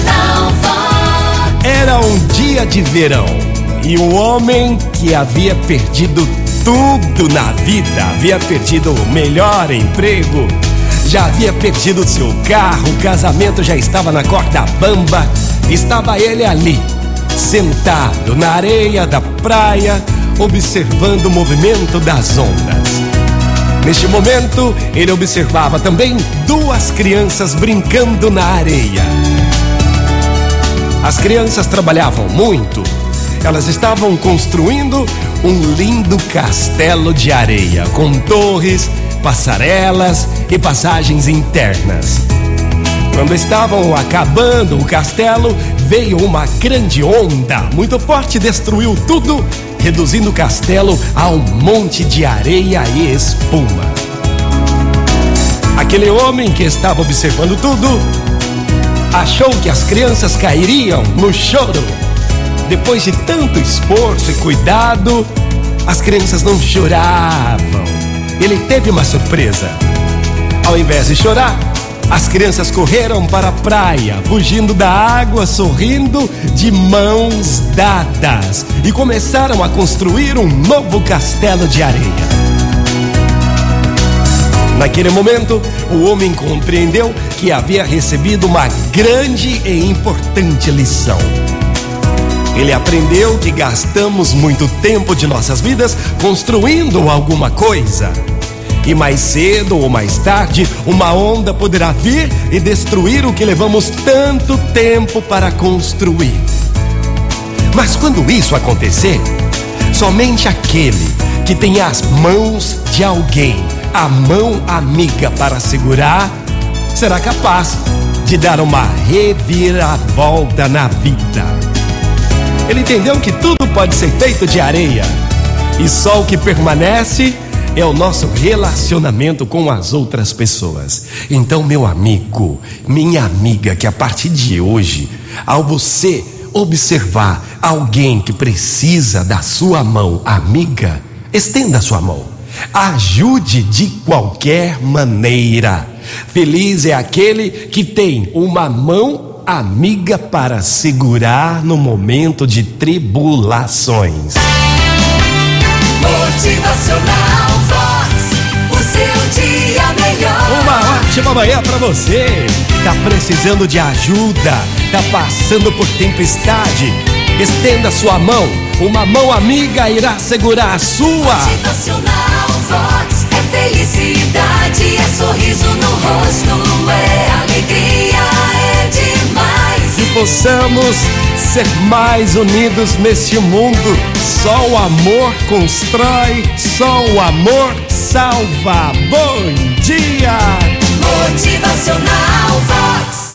Motivacional Vox. Era um dia de verão e o homem que havia perdido tudo na vida, havia perdido o melhor emprego, já havia perdido seu carro, o casamento já estava na corda bamba, estava ele ali, sentado na areia da praia, observando o movimento das ondas. Neste momento, ele observava também duas crianças brincando na areia. As crianças trabalhavam muito. Elas estavam construindo um lindo castelo de areia com torres, passarelas e passagens internas. Quando estavam acabando o castelo, veio uma grande onda muito forte, destruiu tudo, reduzindo o castelo a um monte de areia e espuma. Aquele homem que estava observando tudo achou que as crianças cairiam no choro. Depois de tanto esforço e cuidado, as crianças não choravam. Ele teve uma surpresa. Ao invés de chorar, as crianças correram para a praia, fugindo da água, sorrindo de mãos dadas e começaram a construir um novo castelo de areia. Naquele momento, o homem compreendeu que havia recebido uma grande e importante lição. Ele aprendeu que gastamos muito tempo de nossas vidas construindo alguma coisa. E mais cedo ou mais tarde, uma onda poderá vir e destruir o que levamos tanto tempo para construir. Mas quando isso acontecer, somente aquele que tem as mãos de alguém, a mão amiga para segurar, será capaz de dar uma reviravolta na vida. Ele entendeu que tudo pode ser feito de areia e só o que permanece é o nosso relacionamento com as outras pessoas. Então, meu amigo, minha amiga, que a partir de hoje, ao você observar alguém que precisa da sua mão amiga, estenda a sua mão. Ajude de qualquer maneira. Feliz é aquele que tem uma mão amiga para segurar no momento de tribulações. Motivacional Vox. O seu dia melhor. Uma ótima manhã para você. Tá precisando de ajuda? Tá passando por tempestade? Estenda sua mão, uma mão amiga irá segurar a sua. Motivacional Vox é felicidade, é sorriso no rosto, é alegria, é demais. Que possamos ser mais unidos neste mundo. Só o amor constrói, só o amor salva. Bom dia! Motivacional Vox.